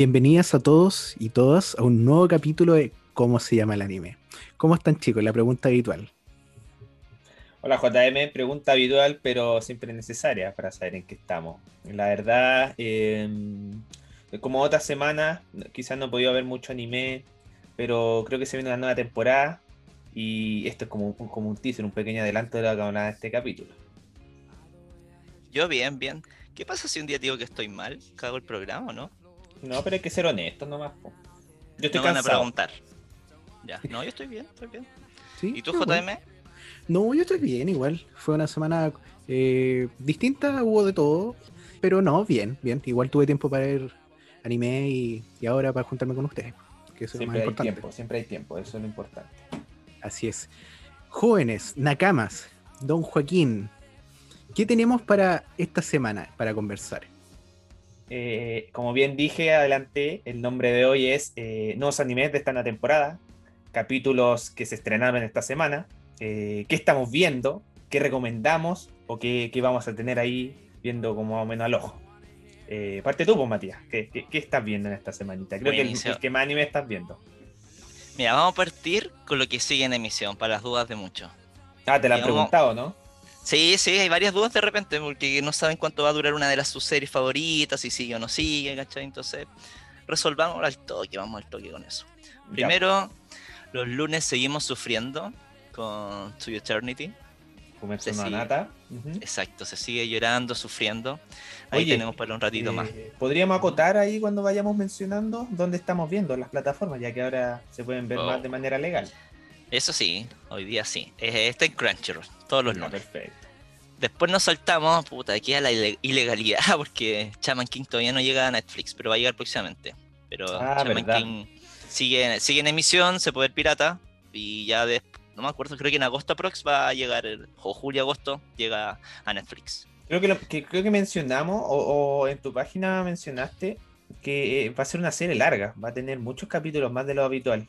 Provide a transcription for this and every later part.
Bienvenidas a todos y todas a un nuevo capítulo de ¿Cómo se llama el anime? ¿Cómo están chicos? La pregunta habitual. Hola JM, pregunta habitual pero siempre necesaria para saber en qué estamos. La verdad, em, como otra semana, quizás no he podido ver mucho anime, pero creo que se viene una nueva temporada y esto es como, un- como un teaser, un pequeño adelanto de lo que hablar de este capítulo. Yo bien, bien. ¿Qué pasa si un día digo que estoy mal? ¿Cago el programa o no? No, pero hay que ser honesto nomás. po. Yo estoy Me van a cansado. preguntar. Ya, no, yo estoy bien, estoy bien. ¿Sí? ¿Y tú, bueno. JM? No, yo estoy bien igual. Fue una semana eh, distinta, hubo de todo. Pero no, bien, bien. Igual tuve tiempo para ver anime y, y ahora para juntarme con ustedes. Que eso es lo más Siempre hay importante. tiempo, siempre hay tiempo, eso es lo importante. Así es. Jóvenes, Nakamas, Don Joaquín, ¿qué tenemos para esta semana para conversar? Eh, como bien dije, adelante, el nombre de hoy es eh, Nuevos Animes de esta nueva temporada, capítulos que se estrenaron esta semana, eh, qué estamos viendo, qué recomendamos o qué, qué vamos a tener ahí viendo como más o menos al ojo. Eh, parte tú, pues, Matías, ¿qué, qué, qué estás viendo en esta semanita? Creo que el, que más anime estás viendo. Mira, vamos a partir con lo que sigue en emisión, para las dudas de muchos. Ah, te la han preguntado, ¿no? Sí, sí, hay varias dudas de repente, porque no saben cuánto va a durar una de las sus series favoritas, si sigue o no sigue, ¿cachai? Entonces, resolvamos al toque, vamos al toque con eso. Ya. Primero, los lunes seguimos sufriendo con To Eternity. Fumetsu se no sigue. Anata. Ujú. Exacto, se sigue llorando, sufriendo. Ahí Oye, tenemos para un ratito Eh, más. Podríamos acotar ahí cuando vayamos mencionando dónde estamos viendo las plataformas, ya que ahora se pueden ver Oh. más de manera legal. Eso sí, hoy día sí. Está en Crunchyroll, todos los lunes. perfecto. Después nos saltamos, puta, aquí a la ile- ilegalidad, porque Chaman King todavía no llega a Netflix, pero va a llegar próximamente. Pero Ah, verdad. King sigue, sigue en emisión, se puede ver pirata, y ya de, no me acuerdo, creo que en agosto aprox va a llegar, o julio-agosto, llega a Netflix. Creo que, lo- que- creo que mencionamos, o, o en tu página mencionaste, que eh, va a ser una serie larga, va a tener muchos capítulos más de lo habitual.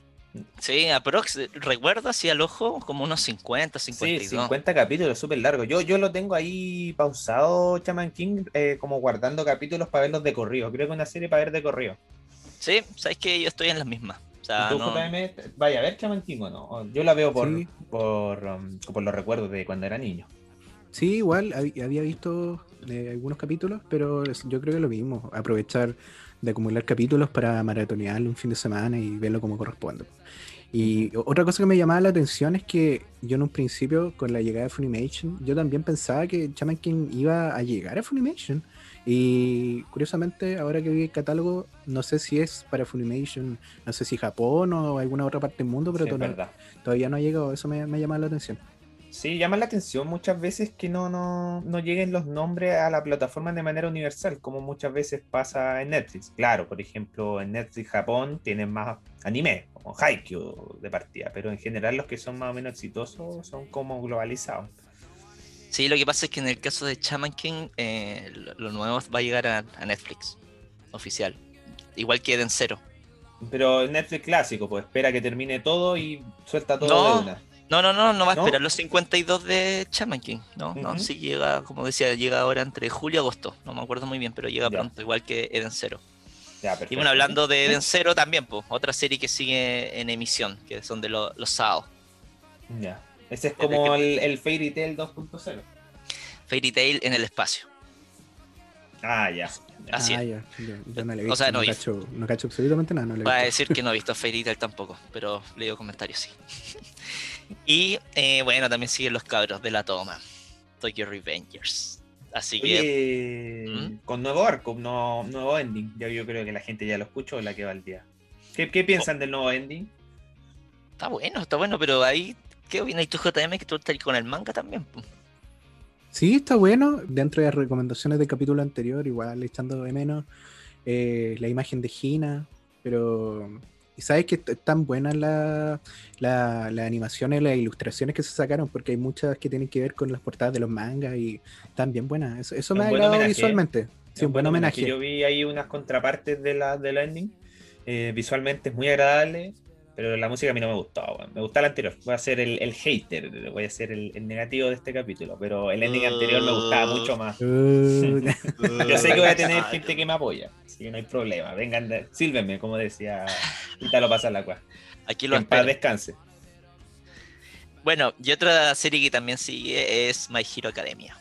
Sí, aprox, recuerdo así al ojo como unos 50, Sí, 52. 50 capítulos, súper largo. Yo, yo lo tengo ahí pausado, Chaman King, eh, como guardando capítulos para verlos de corrido. Creo que una serie para ver de corrido. Sí, sabes que yo estoy en las mismas. O sea, ¿Y tú, no- JM, vaya a ver Chaman King o no? Yo la veo por, Sí. por, um, por los recuerdos de cuando era niño. Sí, igual hab- había visto eh, algunos capítulos, pero yo creo que lo mismo, aprovechar de acumular capítulos para maratonearlo un fin de semana y verlo como corresponde. Y otra cosa que me llamaba la atención es que yo en un principio, con la llegada de Funimation, yo también pensaba que Shaman King iba a llegar a Funimation. Y curiosamente, ahora que vi el catálogo, no sé si es para Funimation, no sé si Japón o alguna otra parte del mundo, pero Sí, es to- verdad. todavía no ha llegado. Eso me, me llama la atención. Sí, llama la atención muchas veces que no, no, no lleguen los nombres a la plataforma de manera universal, como muchas veces pasa en Netflix. Claro, por ejemplo, en Netflix Japón tienen más anime, como Haikyuu de partida, pero en general los que son más o menos exitosos son como globalizados. Sí, lo que pasa es que en el caso de Shaman King, eh, lo, nuevo va a llegar a, a Netflix, oficial. Igual que Zero. Pero el Netflix clásico, pues espera que termine todo y suelta todo No. de una. No, no, no, no va a ¿No? esperar los 52 de Shaman King. No, no, sí llega, como decía, llega ahora entre julio y agosto. No me acuerdo muy bien, pero llega Ya. pronto, igual que Eden Zero. Ya, Y bueno, hablando de Eden Zero también, pues, otra serie que sigue en emisión, que son de lo- los SAO. Ya. Ese es Desde como que- el, el Fairy Tail 2.0. Fairy Tail en el espacio. Ah, ya. Así ah, es. ya, yo, yo no le he O visto, sea, no, no, cacho, no cacho absolutamente nada. No le he Va a decir que no he visto Fairy Tail tampoco, pero leo comentarios sí. y eh, bueno, también siguen los cabros de la toma. Tokyo Revengers. Así que Oye, ¿Mm? con nuevo arco, no, nuevo ending. Ya yo creo que la gente ya lo escuchó la que va al día. ¿Qué, qué piensan del nuevo ending? está bueno, está bueno, pero ahí, ¿qué opinas tú, JM? Que tú estás con el manga también. Sí, está bueno. Dentro de las recomendaciones del capítulo anterior, igual echando de menos eh, la imagen de Hina, pero. Y sabes que están buenas la- la- las animaciones, las ilustraciones que se sacaron, porque hay muchas que tienen que ver con las portadas de los mangas y están bien buenas. Eso, eso me ha agradado homenaje, visualmente. Sí, un buen homenaje. Yo vi ahí unas contrapartes de la, del ending. Eh, visualmente es muy agradable. Pero la música a mí no me gustó, weón. me gusta la anterior. Voy a ser el, el hater, voy a ser el, el negativo de este capítulo. Pero el ending anterior me gustaba mucho más. Uh, Yo sé que voy a tener gente que me apoya, así que no hay problema. Vengan, de- sílvenme, como decía Italo pasa la cua. Aquí lo en paz descanse. Bueno, y otra serie que también sigue es My Hero Academia.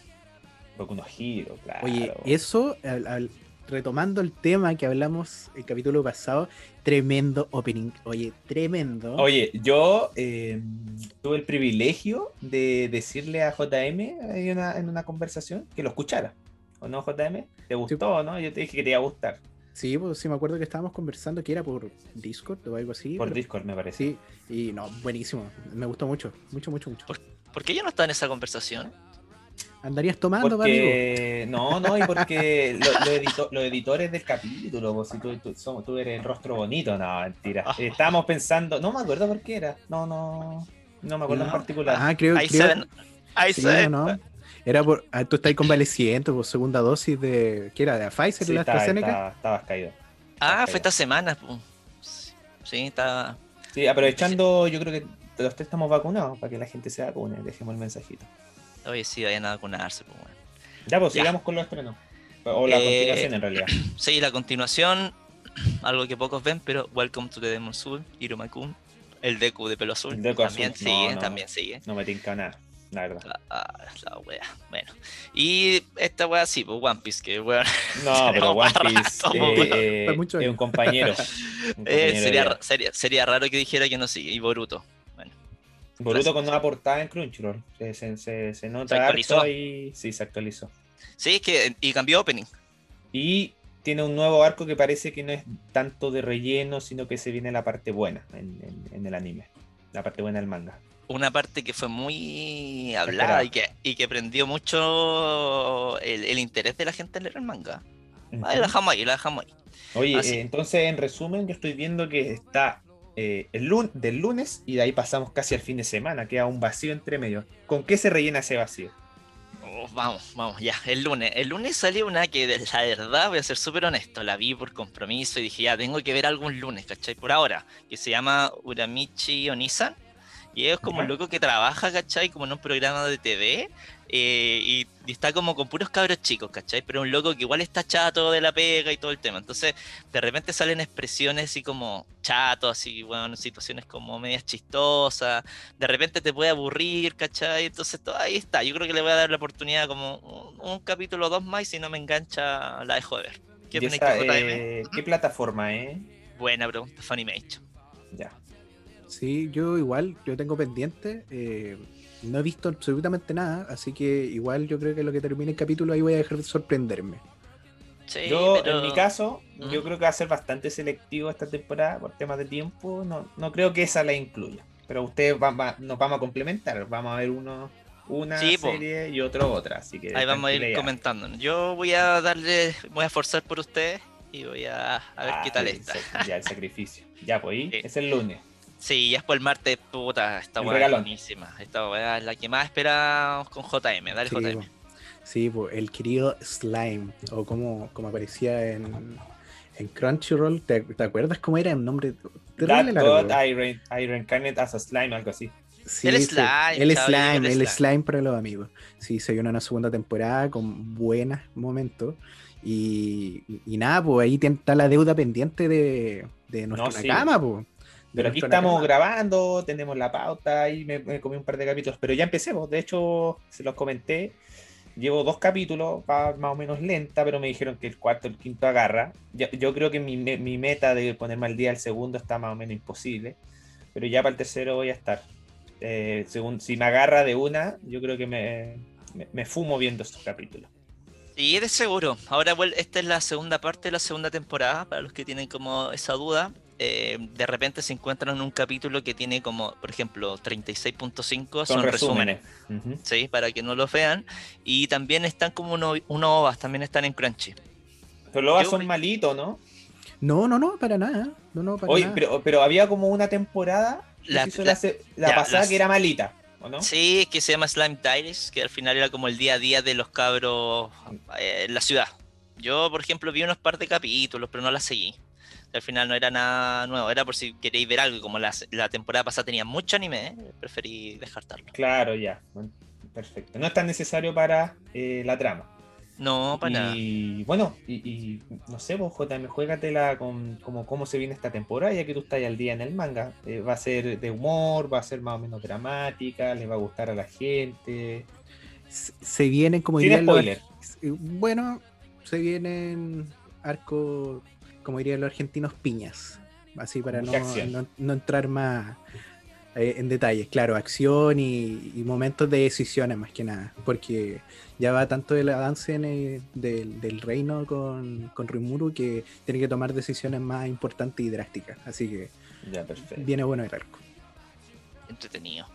Boku no Hero, claro. Oye, eso, al- al- retomando el tema que hablamos el capítulo pasado, tremendo opening. Oye, tremendo. Oye, yo eh, tuve el privilegio de decirle a JM en una, en una conversación que lo escuchara. ¿O no, JM? ¿Te gustó o no? Yo te dije que te iba a gustar. Sí, pues sí, me acuerdo que estábamos conversando que era por Discord o algo así. Por pero- Discord, me parece. Sí, y no, buenísimo. Me gustó mucho, mucho, mucho, mucho. ¿Por qué yo no estaba en esa conversación? ¿Andarías tomando, amigo? Porque, no, no, y porque lo- lo edito- los editores del capítulo, pues, si tú, tú- somos- tú eres el rostro bonito, no, mentira. Ah. Estábamos pensando, no me acuerdo por qué era, no, no, no me acuerdo en particular. Ah, creo. Ahí sí. ¿no? Era por. ah, tú estás convaleciente por segunda dosis de. ¿Qué era? ¿De Pfizer Sí, la estaba, AstraZeneca? estaba- estabas caído. Ah, fue esta semana. Sí, está. Sí, aprovechando, yo creo que los tres estamos vacunados para que la gente se vacune, dejemos el mensajito. Oye, sí, vayan a vacunarse. Pues, bueno. Ya, pues Ya. sigamos con los estrenos. O la Eh, continuación en realidad. Sí, la continuación, algo que pocos ven, pero Welcome to the Demon Soul, Irumakun, el Deku de pelo azul. El Deku también azul, sigue, no, no. también sigue. No me tinca nada, la verdad. La, ah, la wea. Bueno. Y esta wea sí, pues One Piece, que weón. No, pero One Piece rato, eh, eh, es un compañero. un Eh, compañero sería, sería, sería raro que dijera que no sigue. Y Boruto. Boruto con nueva portada en Crunchyroll. Se, se, se, se nota ¿Se actualizó? y sí, se actualizó. sí, es que. Y cambió opening. Y tiene un nuevo arco que parece que no es tanto de relleno, sino que se viene la parte buena en, en- en el anime. La parte buena del manga. Una parte que fue muy hablada y que, y que prendió mucho el, el interés de la gente en leer el manga. Ahí la dejamos ahí, la dejamos ahí. Oye, eh, entonces en resumen, yo estoy viendo que está eh, el lun del lunes y de ahí pasamos casi al fin de semana. Queda un vacío entre medio. ¿Con qué se rellena ese vacío? Oh, vamos, vamos, ya, el lunes. El lunes salió una que, de- la verdad, voy a ser súper honesto, la vi por compromiso y dije, ya, tengo que ver algún lunes, ¿cachai? Por ahora, que se llama Uramichi Onisan. Y es como un loco que trabaja, ¿cachai? Como en un programa de TV. eh, y, y está como con puros cabros chicos, ¿cachai? Pero un loco que igual está chato de la pega y todo el tema. Entonces, de repente salen expresiones así como chato, así, bueno, situaciones como medias chistosas. De repente te puede aburrir, ¿cachai? Entonces, todo ahí está. Yo creo que le voy a dar la oportunidad como un, un capítulo o dos más y si no me engancha, la dejo de ver. ¿Qué esa, eh, ¿Qué plataforma, eh? Buena pregunta, Funimation. Ya. Sí, yo igual, yo tengo pendiente. eh, no he visto absolutamente nada, así que igual yo creo que lo que termine el capítulo ahí voy a dejar de sorprenderme. Sí, yo, pero- en mi caso, ¿Mm? yo creo que va a ser bastante selectivo esta temporada por temas de tiempo. No, no creo que esa la incluya. Pero ustedes van, va- nos vamos a complementar. Vamos a ver uno una Sí, po. serie y otro otra. Así que Ahí vamos a ir comentando. Yo voy a darle, voy a forzar por ustedes y voy a, a ver Ah, qué tal sí, está. Ya, el sacrificio. Ya, pues ahí Sí. es el lunes. Sí, ya es por el martes, puta, esta weá es buenísima. Esta weá es la que más esperamos con JM. Dale Sí, JM. po. Sí, po, el querido Slime, o como, como aparecía en, en Crunchyroll, ¿te, te acuerdas cómo era el nombre? That largo. God I, re- I reincarnate as a slime, algo así. Sí, El sí, slime, el slime, el el slime. slime para los amigos. Sí, se viene una segunda temporada con buenos momentos. Y, y nada, pues ahí está la deuda pendiente de, de nuestra sí. cama, pues. Pero aquí estamos grabando, tenemos la pauta y me, me comí un par de capítulos, pero ya empecemos. De hecho, se los comenté. Llevo dos capítulos, va más o menos lenta, pero me dijeron que el cuarto, el quinto agarra. Yo creo que mi, mi meta de ponerme al día el segundo está más o menos imposible, pero ya para el tercero voy a estar. Eh, según, si me agarra de una, yo creo que me, me, me fumo viendo estos capítulos. Sí, de seguro. Ahora esta es la segunda parte de la segunda temporada, para los que tienen como esa duda. Eh, de repente se encuentran en un capítulo que tiene como, por ejemplo, 36.5 son, resúmenes. Ujú. ¿sí? Para que no lo vean. Y también están como uno, unos ovas, también están en Crunchy. Pero los ovas son malitos, ¿no? No, no, no, para nada. No, no, para Oye, nada. pero, pero había como una temporada La- la- pasada las- que era malita, ¿o no? Sí, que se llama Slime Diaries, que al final era como el día a día de los cabros eh, en la ciudad. Yo, por ejemplo, vi unos par de capítulos, pero no la seguí. Al final no era nada nuevo, era por si queréis ver algo. Como la, la temporada pasada tenía mucho anime, ¿eh? preferí descartarlo. Claro, ya. Perfecto. No es tan necesario para eh, la trama. No, para nada. Y bueno, y, no sé, vos, JM, juégatela con como, cómo se viene esta temporada, ya que tú estás al día en el manga. Eh, va a ser de humor, va a ser más o menos dramática, le va a gustar a la gente. Se vienen, como dirían los. Bueno, se vienen arco, como dirían los argentinos, piñas. Así para no, no, entrar más eh, en detalles. Claro, acción y, momentos de decisiones más que nada. Porque ya va tanto el avance en del, reino con, con Rimuru que tiene que tomar decisiones más importantes y drásticas. Así que viene bueno el arco. Entretenido.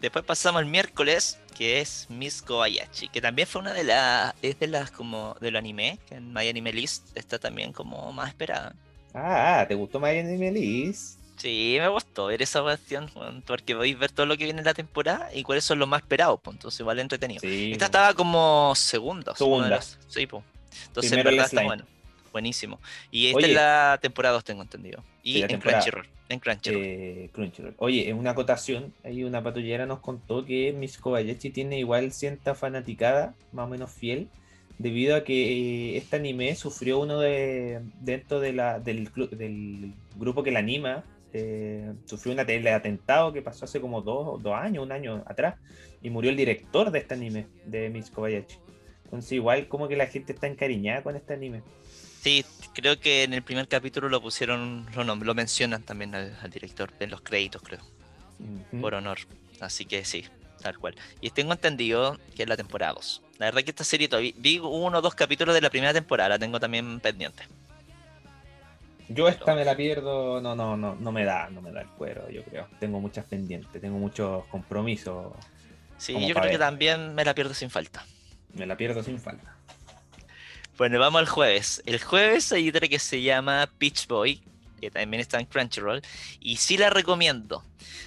Después pasamos al miércoles, que es Miss Kobayashi, que también fue una de las, es de las como del anime, que en My Anime List está también como más esperada. Ah, ¿te gustó My Anime List? Sí, me gustó ver esa cuestión, porque podéis ver todo lo que viene en la temporada y cuáles son los más esperados, pues, entonces vale entretenido. Esta estaba como segunda. Segunda. Sí, pues. Entonces, en verdad está bueno. Buenísimo. Y esta es la temporada 2, tengo entendido. Y en Crunchyroll. En Crunchyroll. Eh, Crunchyroll. Oye, en una acotación, ahí una patullera nos contó que Miss Kobayashi tiene igual cierta fanaticada, más o menos fiel, debido a que eh, este anime sufrió uno de dentro de la, del, del grupo que la anima eh, sufrió un atentado que pasó hace como dos, dos, años, un año atrás, y murió el director de este anime, de Miss Kobayashi. Entonces igual como que la gente está encariñada con este anime. Sí, creo que en el primer capítulo lo pusieron, no, lo mencionan también al, director en los créditos, creo, por honor. Así que sí, tal cual. Y tengo entendido que es la temporada 2. La verdad que esta serie todavía vi uno o dos capítulos de la primera temporada, la tengo también pendiente. Yo esta me la pierdo, no, no, no, no me da, no me da el cuero, yo creo. Tengo muchas pendientes, tengo muchos compromisos. Sí, yo creo que también me la pierdo sin falta. Me la pierdo sin falta. Bueno, vamos al jueves. El jueves hay otra que se llama Pitch Boy, que también está en Crunchyroll, y sí la recomiendo.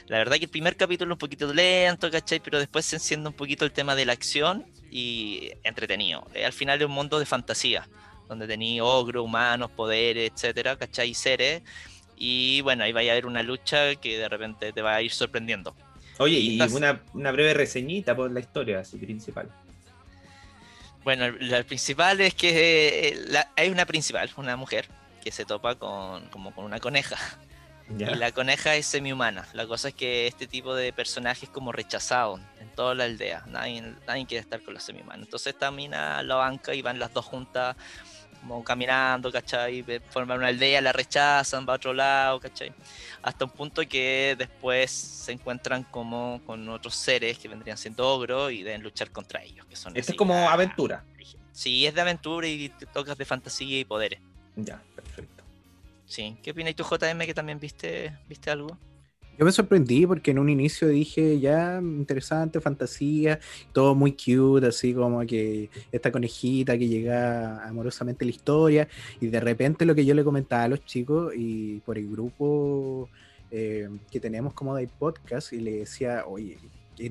La verdad que el primer capítulo es un poquito lento, ¿cachai? Pero después se enciende un poquito el tema de la acción y entretenido. Al final es un mundo de fantasía donde tenéis ogro, humanos, poderes, etcétera, ¿cachai? Seres. Y bueno, ahí va a haber una lucha que de repente te va a ir sorprendiendo. Oye, y, una, breve reseñita por la historia así principal. Bueno, la principal es que eh, hay una principal, una mujer, que se topa con, como con una coneja. Y la coneja es semi-humana. La cosa es que este tipo de personaje es como rechazado en toda la aldea. Nadie, nadie quiere estar con la semi-humana. Entonces esta mina la banca y van las dos juntas como caminando, ¿cachai? Forman una aldea, la rechazan, va a otro lado, ¿cachai? Hasta un punto que después se encuentran como con otros seres que vendrían siendo ogros y deben luchar contra ellos. Que son Esto es como aventura. Sí, es de aventura y te tocas de fantasía y poderes. Ya, perfecto. Sí, ¿qué opinas tú, JM, que también viste, viste algo? Yo me sorprendí porque en un inicio dije, ya, interesante, fantasía, todo muy cute, así como que esta conejita que llega amorosamente a la historia, y de repente lo que yo le comentaba a los chicos y por el grupo eh, que tenemos como de podcast, y le decía, oye,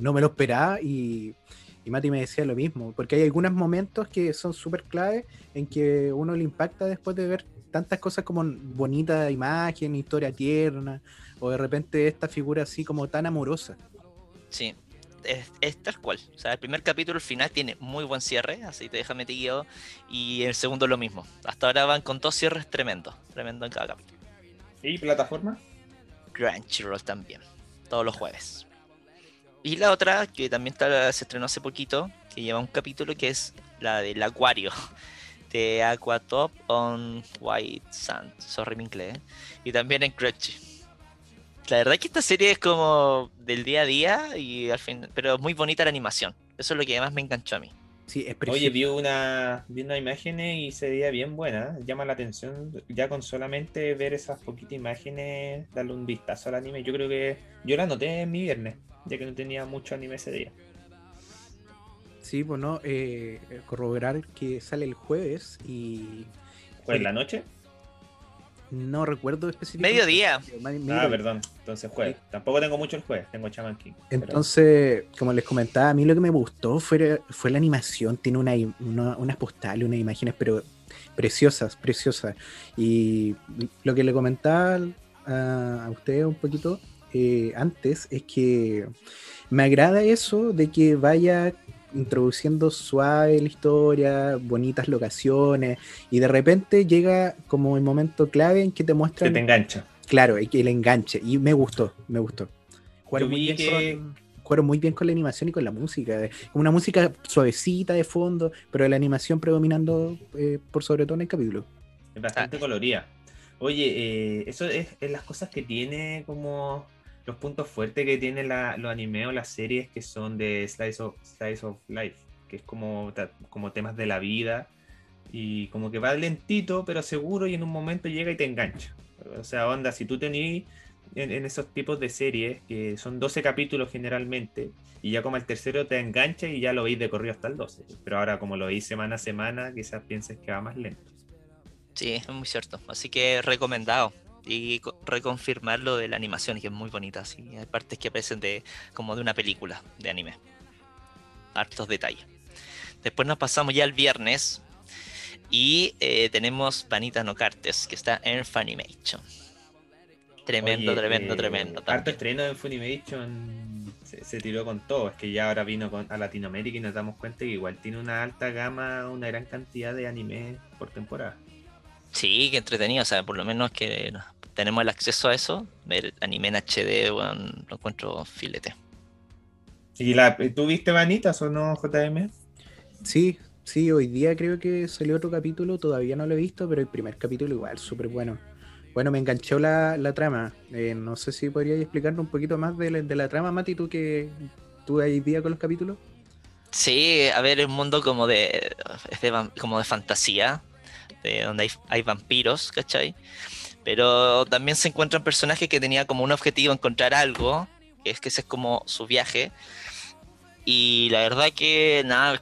no me lo esperaba, y, y Mati me decía lo mismo, porque hay algunos momentos que son súper clave en que uno le impacta después de ver tantas cosas como bonita imagen, historia tierna, o de repente esta figura así como tan amorosa. Sí, es, tal cual. O sea, el primer capítulo, el final, tiene muy buen cierre, así te deja metido. Y el segundo lo mismo. Hasta ahora van con dos cierres tremendos. Tremendo en cada capítulo. ¿Y plataforma? Crunchyroll también. Todos los jueves. Y la otra, que también se estrenó hace poquito, que lleva un capítulo que es la del Acuario. De Aquatop on White Sand. Sorry mi inglés. ¿eh? Y también en Crunchy. La verdad es que esta serie es como del día a día, y al fin, pero muy bonita la animación. Eso es lo que además me enganchó a mí. Sí, es Oye, vi una, vi una imagen y se veía bien buena. Llama la atención ya con solamente ver esas poquitas imágenes, darle un vistazo al anime. Yo creo que yo la noté en mi viernes, ya que no tenía mucho anime ese día. Sí, bueno, eh, corroborar que sale el jueves y... ¿Jueves en la noche? No recuerdo específicamente. Mediodía. ah, perdón. Entonces jueves. Tampoco tengo mucho el jueves, tengo Chaman King. Entonces, como les comentaba, a mí lo que me gustó fue, fue la animación. Tiene una, unas postales, unas imágenes, pero preciosas, preciosas. Y lo que le comentaba a, a usted un poquito eh, antes es que me agrada eso de que vaya introduciendo suave la historia, bonitas locaciones, y de repente llega como el momento clave en que te muestran. Que te engancha. Claro, y que le enganche. Y me gustó, me gustó. Jugaron muy, bien con, muy bien con la animación y con la música. Una música suavecita de fondo, pero la animación predominando eh, por sobre todo en el capítulo. Es bastante colorida. Oye, eh, eso es, es, las cosas que tiene como los puntos fuertes que tiene la, los animes o las series que son de Slice of, of Life, que es como, como temas de la vida y como que va lentito pero seguro y en un momento llega y te engancha. O sea, onda, si tú tenés en, esos tipos de series, que son 12 capítulos generalmente, y ya como el tercero te engancha y ya lo veis de corrido hasta el 12. Pero ahora como lo veis semana a semana, quizás pienses que va más lento. Sí, es muy cierto. Así que recomendado. Y reconfirmar lo de la animación, que es muy bonita. Sí. Hay partes que aparecen de, como de una película de anime. Hartos detalles. Después nos pasamos ya al viernes, y eh, tenemos Vanita No Cartes, que está en Funimation. Tremendo, tremendo, eh, tremendo. Harto estreno en Funimation se, tiró con todo. Es que ya ahora vino a Latinoamérica y nos damos cuenta que igual tiene una alta gama, una gran cantidad de anime por temporada. Sí, que entretenido. O sea, por lo menos que tenemos el acceso a eso. Ver anime en HD, bueno, lo encuentro filete. ¿Y la, tú viste Vanitas o no, JM? Sí, Sí, hoy día creo que salió otro capítulo, todavía no lo he visto, pero el primer capítulo igual, súper bueno. Bueno, me enganchó la, trama. Eh, no sé si podrías explicarnos un poquito más de la, trama, Mati, tú que tú ahí día con los capítulos. Sí, a ver, es un mundo como de, como de fantasía, de donde hay, hay, vampiros, ¿cachai? Pero también se encuentran personajes que tenían como un objetivo encontrar algo, que es que ese es como su viaje. Y la verdad que nada,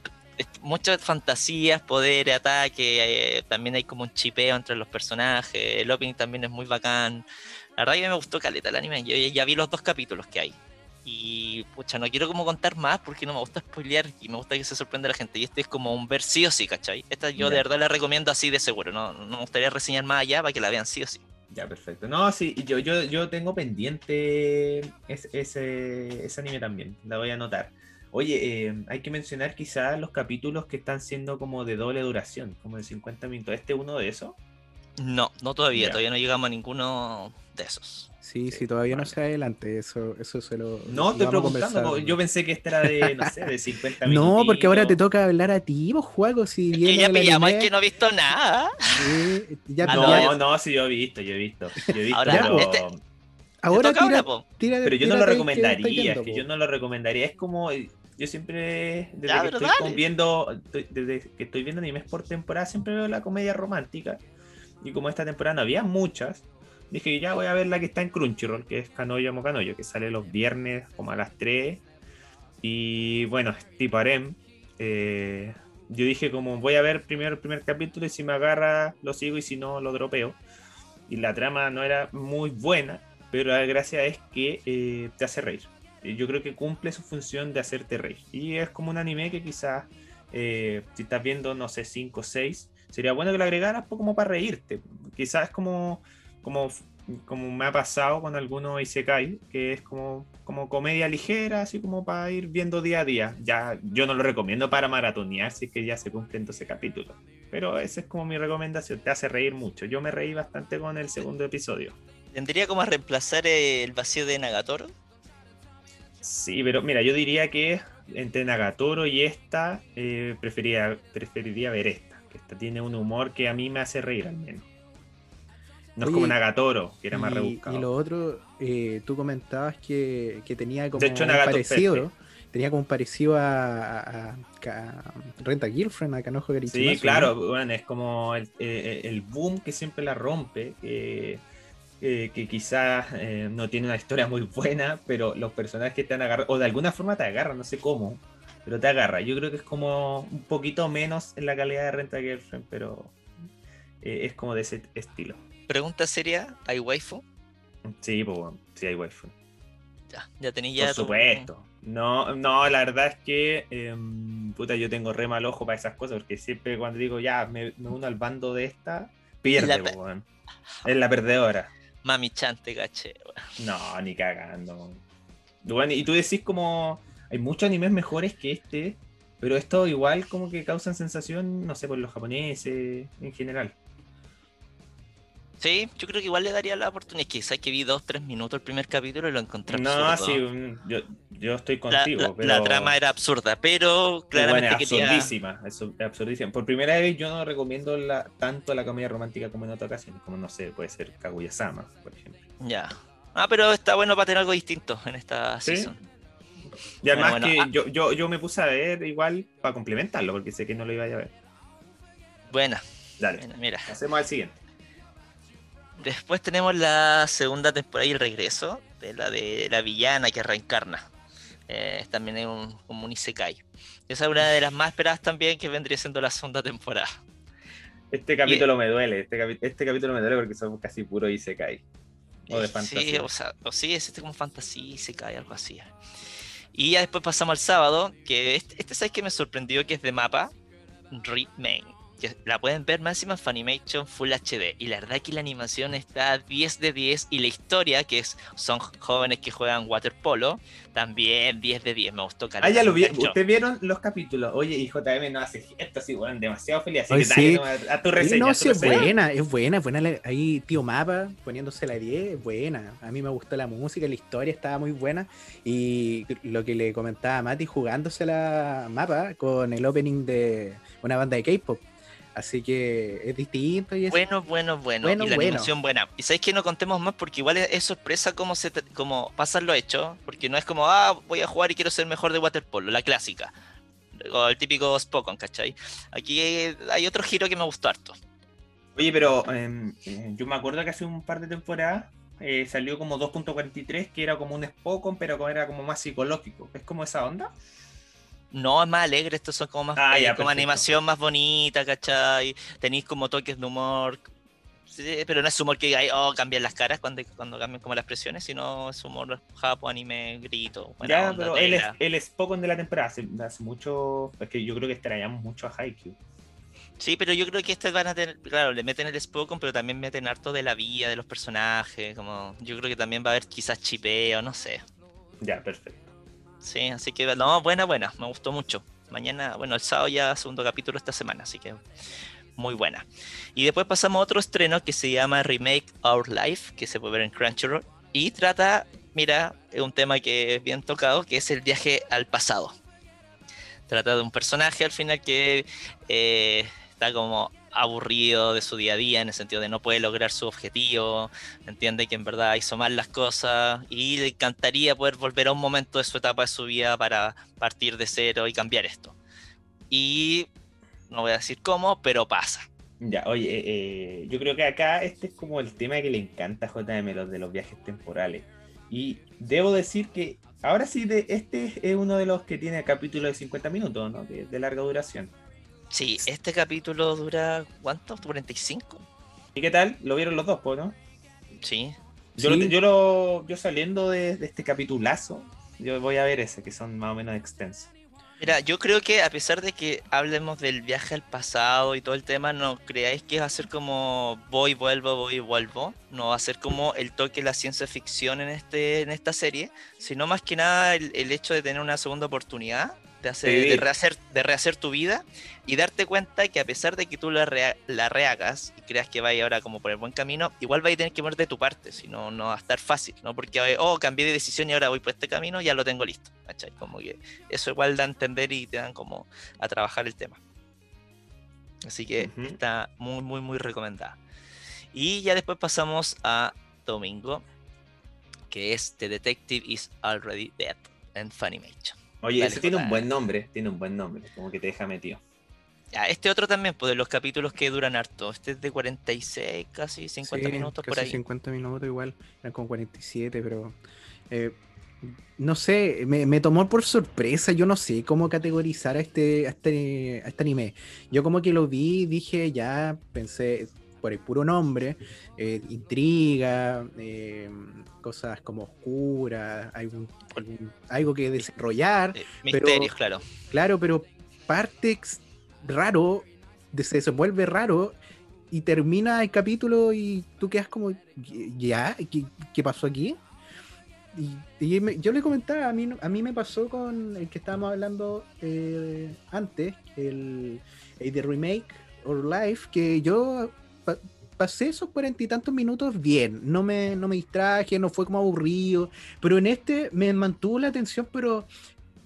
muchas fantasías, poder, ataque, eh, también hay como un chipeo entre los personajes, el opening también es muy bacán. La verdad que me gustó caleta el anime, yo ya vi los dos capítulos que hay. Y pucha, no quiero como contar más porque no me gusta spoilear y me gusta que se sorprenda la gente. Y este es como un ver sí o sí, ¿cachai? Esta yo de verdad la recomiendo así de seguro, no, no me gustaría reseñar más allá para que la vean sí o sí. Ya, perfecto. No, sí, yo, yo, yo tengo pendiente ese, ese, ese anime también, la voy a anotar. Oye, eh, hay que mencionar quizás los capítulos que están siendo como de doble duración, como de 50 minutos. ¿Este uno de esos? No, no todavía, todavía no llegamos a ninguno de esos. Sí, sí, todavía no se adelante, eso, eso se lo. No, estoy preguntando, yo pensé que este era de, no sé, de 50 minutos. No, porque ahora te toca hablar a ti, vos juegos, si es que ya pillamos, es que no he visto nada. ya ah, no, no, sí, yo he visto, yo he visto. Yo he visto ahora, este, ahora tira, tira, pero yo no lo recomendaría, es que yo no lo recomendaría, es como yo siempre, desde, que, estoy viendo, desde que estoy viendo animes por temporada, siempre veo la comedia romántica. Y como esta temporada no había muchas, dije ya voy a ver la que está en Crunchyroll, que es Canoyo Mocanoyo, que sale los viernes como a las 3. Y bueno, es tipo harem. Eh, yo dije como voy a ver primero el primer capítulo y si me agarra lo sigo y si no lo dropeo. Y la trama no era muy buena, pero la gracia es que eh, te hace reír yo creo que cumple su función de hacerte reír. Y es como un anime que quizás, eh, si estás viendo, no sé, 5 o 6, sería bueno que lo agregaras como para reírte. Quizás es como, como, como me ha pasado con algunos Isekai, que es como, como comedia ligera, así como para ir viendo día a día. Ya, yo no lo recomiendo para maratonear, si es que ya se cumplen 12 capítulos. Pero esa es como mi recomendación, te hace reír mucho. Yo me reí bastante con el segundo episodio. ¿Tendría como a reemplazar el vacío de Nagatoro? Sí, pero mira, yo diría que entre Nagatoro y esta, eh, preferiría, ver esta. Que esta tiene un humor que a mí me hace reír al menos. No es como Nagatoro, que era más rebuscado. Y lo otro, eh, tú comentabas que, tenía como un parecido. Tenía como un parecido a, Renta Girlfriend, a Canojo Sí, claro, bueno, es como el, eh, el, boom que siempre la rompe. Eh, que quizás eh, no tiene una historia muy buena, pero los personajes que te han agarrado, o de alguna forma te agarran, no sé cómo, pero te agarra. Yo creo que es como un poquito menos en la calidad de Renta Girlfriend, pero eh, es como de ese estilo. Pregunta seria, ¿hay waifu? Sí, pues sí hay waifu. Ya, ya tenía ya. Por supuesto. No, no, la verdad es que em, puta, yo tengo re mal ojo para esas cosas, porque siempre cuando digo, ya, me, me uno al bando de esta, pierde, La po. Es la perdedora. Mami chante, caché. No, ni cagando. Bueno, y tú decís como, hay muchos animes mejores que este, pero esto igual como que causan sensación, no sé, por los japoneses en general. Sí, yo creo que igual le daría la oportunidad. Es que vi dos, tres minutos el primer capítulo y lo encontré No, absurdo. sí, mm, yo, yo estoy contigo, la- pero... la trama era absurda, pero Bueno, claramente es quería. absurdísima, es ab- absurdísima. Por primera vez yo no recomiendo la, tanto la comedia romántica como en otras ocasiones, como no sé, puede ser Kaguya-sama, por ejemplo. Ya. Ah, pero está bueno para tener algo distinto en esta Sí. season. Y además bueno, que ah. yo, yo, yo me puse a ver igual para complementarlo, porque sé que no lo iba a ver. Buena, Dale, mira. hacemos al siguiente. Después tenemos la segunda temporada y el regreso de la de la villana que reencarna. Eh, también es un, como un Isekai. Esa es una de las más esperadas también que vendría siendo la segunda temporada. Este capítulo me duele, este, capi- este capítulo me duele porque somos casi puro Isekai. O de Eh, Sí, fantasía. o sea, o sí, es este como fantasía, Isekai, algo así. Y ya después pasamos al sábado, que este, este sabes que me sorprendió que es de mapa, Rhythm que la pueden ver máxima en Funimation Full HD. Y la verdad que la animación está 10 de 10 y la historia, que es son jóvenes que juegan waterpolo, también 10 de 10. Me gustó Ah, ya lo vi. ¿Ustedes vieron los capítulos? Oye, y JM no hace gestos así, bueno, demasiado feliz. Así que dale sí. a tu Sí, reseña. no, a tu sí, es buena, es buena, es buena. la- Ahí Tío Mapa poniéndose la 10, es buena. A mí me gustó la música, la historia estaba muy buena. Y lo que le comentaba a Mati, jugándose la mapa con el opening de una banda de K-pop. Así que es distinto y es. Bueno, bueno, bueno. Bueno, y la bueno. animación buena. Y sabéis que no contemos más porque igual es, es sorpresa cómo se te- cómo pasan los hechos. Porque no es como, ah, voy a jugar y quiero ser mejor de waterpolo, la clásica. O el típico Spokon, ¿cachai? Aquí hay, otro giro que me gustó harto. Oye, pero em, eh, yo me acuerdo que hace un par de temporadas eh, salió como 2.43, que era como un Spokon, pero era como más psicológico. ¿Es como esa onda? No, es más alegre, estos son como más Ah, eh, ya, como animación más bonita, ¿cachai? Tenéis como toques de humor. Sí, pero no es humor que hay, oh, cambian las caras cuando, cuando cambian como las expresiones, sino es humor japo, anime, grito. ya, onda, pero él es el Spokon de la temporada. Hace, hace mucho. Es que yo creo que extrañamos mucho a Haikyuu. Sí, pero yo creo que este van a tener, claro, le meten el Spokon, pero también meten harto de la vida, de los personajes, como yo creo que también va a haber quizás chipeo, no sé. Ya, perfecto. Sí, así que no, buena, buena, me gustó mucho. Mañana, bueno, el sábado ya segundo capítulo esta semana, así que muy buena. Y después pasamos a otro estreno que se llama Remake Our Life, que se puede ver en Crunchyroll, y trata, mira, un tema que es bien tocado, que es el viaje al pasado. Trata de un personaje al final que eh, está como aburrido de su día a día en el sentido de no puede lograr su objetivo, entiende que en verdad hizo mal las cosas y le encantaría poder volver a un momento de su etapa de su vida para partir de cero y cambiar esto. Y no voy a decir cómo, pero pasa. Ya, oye, eh, eh, yo creo que acá este es como el tema que le encanta a JM, los de los viajes temporales. Y debo decir que ahora sí, de, este es uno de los que tiene capítulo de 50 minutos, ¿no? De, de larga duración. Sí, este capítulo dura, ¿cuánto? ¿45? ¿Y qué tal? ¿Lo vieron los dos, no? Sí. Yo, Sí. lo, yo, lo- yo saliendo de, de este capitulazo, yo voy a ver ese, que son más o menos extensos. Mira, yo creo que a pesar de que hablemos del viaje al pasado y todo el tema, no creáis que va a ser como voy, vuelvo, voy, vuelvo. No va a ser como el toque de la ciencia ficción en, este, en esta serie, sino más que nada el, el hecho de tener una segunda oportunidad, de, hacer, de, rehacer, de rehacer tu vida y darte cuenta que a pesar de que tú la, rea- la rehagas y creas que vaya ahora como por el buen camino, igual vais a tener que mover de tu parte, si no, no va a estar fácil, ¿no? Porque, oh, cambié de decisión y ahora voy por este camino, ya lo tengo listo, ¿cachai? Como que eso igual da a entender y te dan como a trabajar el tema. Así que Ujú. está muy, muy, muy recomendada. Y ya después pasamos a domingo, que es The Detective is Already Dead en Funimation. Oye, ese tiene un buen nombre, tiene un buen nombre, como que te deja metido. Ya, este otro también, pues de los capítulos que duran harto. Este es de 46, casi 50 Sí, minutos por casi ahí. 50 minutos igual, eran como 47, pero eh, no sé, me, me tomó por sorpresa, yo no sé cómo categorizar a este, a este, a este anime. Yo como que lo vi, dije ya, pensé por el puro nombre, eh, intriga, eh, cosas como oscuras, algún- algún- algo que desarrollar, Eh, pero- misterios, claro. claro, pero parte raro, se desenvuelve raro y termina el capítulo y tú quedas como, ¿ya? ¿Qué, qué pasó aquí? Y, y me- yo le comentaba, a mí, a mí me pasó con el que estábamos hablando eh, antes, el, el de Remake or Life, que yo pa- pasé esos cuarenta y tantos minutos bien, no me, no me distraje, no fue como aburrido, pero en este me mantuvo la atención, pero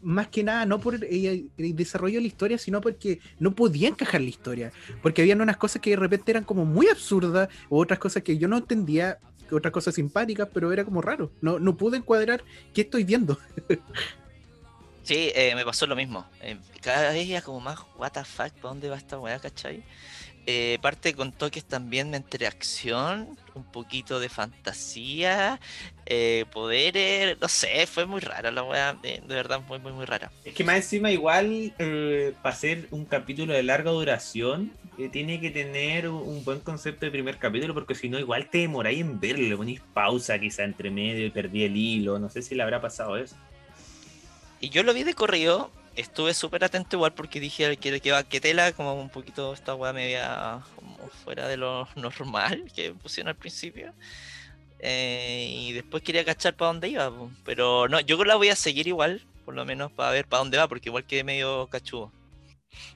más que nada no por el, desarrollo de la historia, sino porque no podía encajar la historia, porque habían unas cosas que de repente eran como muy absurdas, o otras cosas que yo no entendía, otras cosas simpáticas, pero era como raro, no, no pude encuadrar qué estoy viendo. Sí, eh, me pasó lo mismo. Eh, cada vez era como más, what the fuck, ¿para dónde va esta weá, cachai? Eh, parte con toques también entre acción, un poquito de fantasía, eh, poderes, no sé, fue muy rara la weá, de, de verdad, muy, muy, muy rara. Es que más encima igual eh, para hacer un capítulo de larga duración eh, tiene que tener un, un buen concepto de primer capítulo porque si no igual te demoráis en verlo, le ponís pausa quizá entre medio y perdí el hilo, no sé si le habrá pasado eso. Y yo lo vi de corrido, estuve súper atento igual porque dije que, que va que tela, como un poquito esta weá media fuera de lo normal que pusieron al principio. Eh, y después quería cachar para dónde iba, pero no, yo la voy a seguir igual, por lo menos para ver para dónde va, porque igual quedé medio cachudo.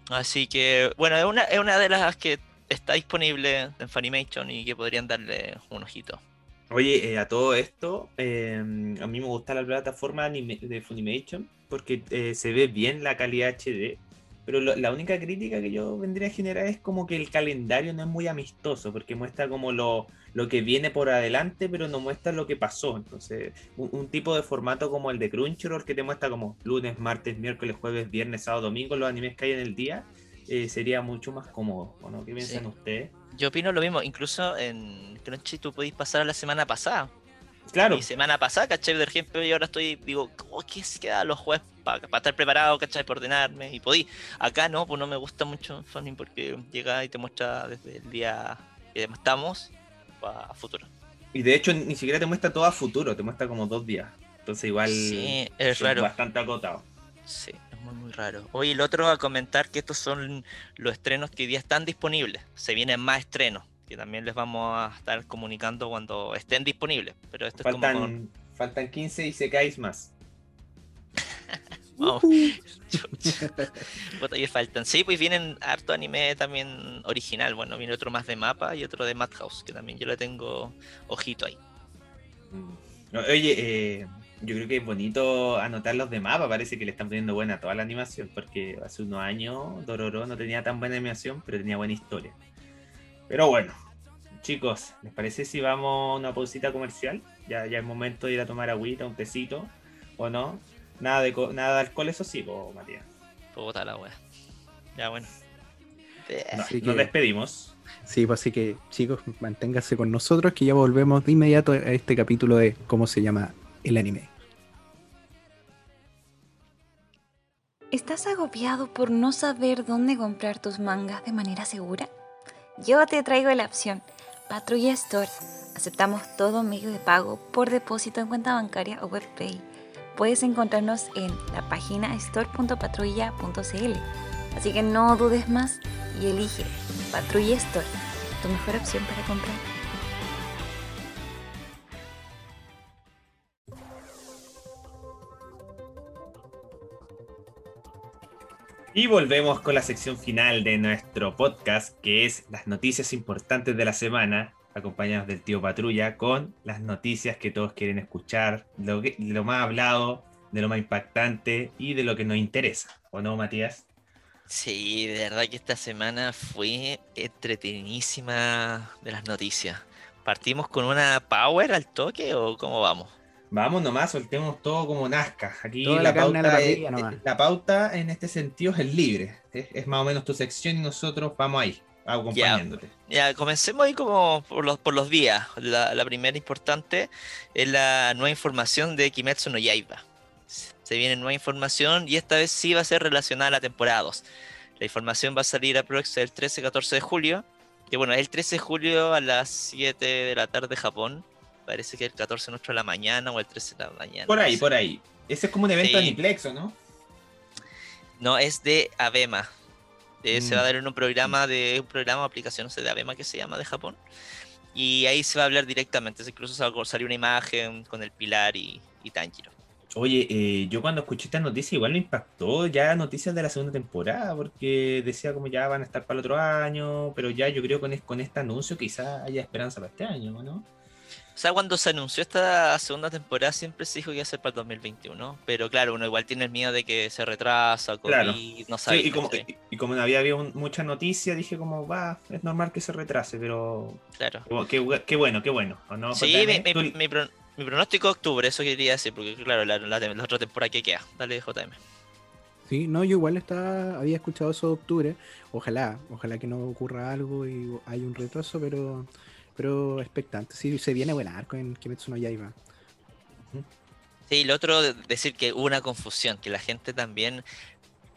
Así que, bueno, es una, es una de las que está disponible en Funimation y que podrían darle un ojito. Oye, eh, a todo esto, eh, a mí me gusta la plataforma anime- de Funimation porque eh, se ve bien la calidad HD, pero lo- la única crítica que yo vendría a generar es como que el calendario no es muy amistoso, porque muestra como lo, lo que viene por adelante, pero no muestra lo que pasó. Entonces, un, un tipo de formato como el de Crunchyroll que te muestra como lunes, martes, miércoles, jueves, viernes, sábado, domingo, los animes que hay en el día, eh, sería mucho más cómodo, ¿o no? ¿Qué piensan Sí. ustedes? Yo opino lo mismo, incluso en Crunchy tú podéis pasar a la semana pasada. Claro, Y semana pasada, ¿cachai? De ejemplo, y ahora estoy, digo, ¿cómo que se queda los jueves para estar preparado, ¿cachai? Para ordenarme y podí. Acá no, pues no me gusta mucho Funny porque llega y te muestra desde el día que estamos para futuro. Y de hecho ni siquiera te muestra todo a futuro, te muestra como dos días. Entonces igual Sí, es raro. bastante acotado. Sí, muy, muy raro. Oye, el otro a comentar que estos son los estrenos que hoy día están disponibles. Se vienen más estrenos, que también les vamos a estar comunicando cuando estén disponibles. Pero esto es como con- Faltan, faltan 15 y se caes más. Que faltan. Sí, pues vienen harto anime también original. Bueno, viene otro más de mapa y otro de Madhouse, que también yo le tengo ojito ahí. No, Oye, eh, yo creo que es bonito anotar los de mapa, parece que le están poniendo buena toda la animación, porque hace unos años Dororo no tenía tan buena animación, pero tenía buena historia. Pero bueno, chicos, ¿les parece si vamos a una pausita comercial? Ya, ya es momento de ir a tomar agüita, un tecito, ¿o no? Nada de, nada de alcohol, eso sí, po, Matías. Puta la wea. Ya bueno. No, Así Nos que- despedimos. Sí, pues así que chicos, manténganse con nosotros que ya volvemos de inmediato a este capítulo de cómo se llama el anime. ¿Estás agobiado por no saber dónde comprar tus mangas de manera segura? Yo te traigo la opción Patrulla Store. Aceptamos todo medio de pago por depósito en cuenta bancaria o webpay. Puedes encontrarnos en la página store.patrulla.cl. Así que no dudes más y elige Patrulla Store, tu mejor opción para comprar. Y volvemos con la sección final de nuestro podcast, que es las noticias importantes de la semana, acompañados del tío Patrulla, con las noticias que todos quieren escuchar, lo, que- lo más hablado, de lo más impactante y de lo que nos interesa. ¿O no, Matías? Sí, de verdad que esta semana fue entretenidísima de las noticias. ¿Partimos con una power al toque o cómo vamos? Vamos nomás, soltemos todo como nazca. Aquí Toda la, pauta es- nomás. la pauta en este sentido es libre. Es, es más o menos tu sección y nosotros vamos ahí, acompañándote. Ya, comencemos ahí como por los, por los días. La, la primera importante es la nueva información de Kimetsu no Yaiba. Se viene nueva información y esta vez sí va a ser relacionada a la temporada 2. La información va a salir aproximadamente el 13-14 de julio. Que bueno, es el 13 de julio a las 7 de la tarde Japón. Parece que el 14 nuestro de la mañana o el 13 de la mañana. Por no ahí, sé. por ahí. Ese es como un evento Sí. Aniplexo, ¿no? No, es de Abema. Eh, Se va a Mm. dar en un programa de un programa no sé, de Abema que se llama de Japón. Y ahí se va a hablar directamente. Incluso salir una imagen con el Pilar y, y Tanjiro. Oye, eh, yo cuando escuché esta noticia igual me impactó ya noticias de la segunda temporada, porque decía como ya van a estar para el otro año, pero ya yo creo con, es- con este anuncio quizás haya esperanza para este año, ¿no? O sea, cuando se anunció esta segunda temporada siempre se dijo que iba a ser para el 2021. Pero claro, uno igual tiene el miedo de que se retrasa, COVID, Claro. no Sí, sabe. y, como, ¿cachai? y, y como no había habido mucha noticia, dije como, va, es normal que se retrase, pero Claro. qué, bu- qué bueno, qué bueno. ¿o no, Sí, mi, mi- mi pro- mi pronóstico octubre, eso quería decir, porque claro, la, la- la otra temporada que queda. Dale, JM. Sí, no, yo igual está, había escuchado eso de octubre. Ojalá, ojalá que no ocurra algo y hay un retraso, pero pero expectante. Sí, se viene buen arco en Kimetsu no Yaiba. Sí, lo otro, de- decir que hubo una confusión, que la gente también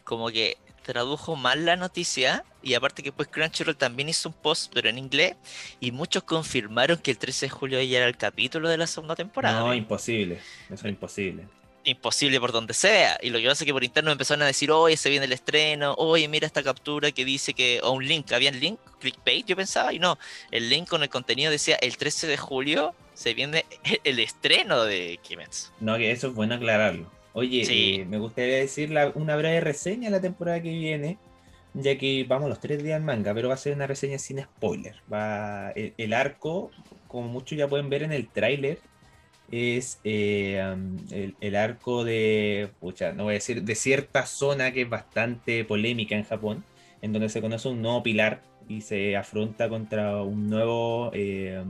como que tradujo mal la noticia y aparte que después Crunchyroll también hizo un post, pero en inglés, y muchos confirmaron que el 13 de julio ya era el capítulo de la segunda temporada. No, imposible, eso es imposible. Imposible por donde sea. Y lo que pasa es que por interno empezaron a decir, oye, se viene el estreno, oye, mira esta captura que dice que, o un link, había un link, clickbait, yo pensaba, y no, el link con el contenido decía, el 13 de julio se viene el estreno de Kimetsu. No, que eso es bueno aclararlo. Oye, Sí. eh, me gustaría decir la- una breve reseña de la temporada que viene, ya que vamos los tres días en manga, pero va a ser una reseña sin spoiler. Va, el, el arco, como muchos ya pueden ver en el tráiler, es eh, el, arco de, pucha, no voy a decir, de cierta zona que es bastante polémica en Japón, en donde se conoce un nuevo pilar y se afronta contra un nuevo eh,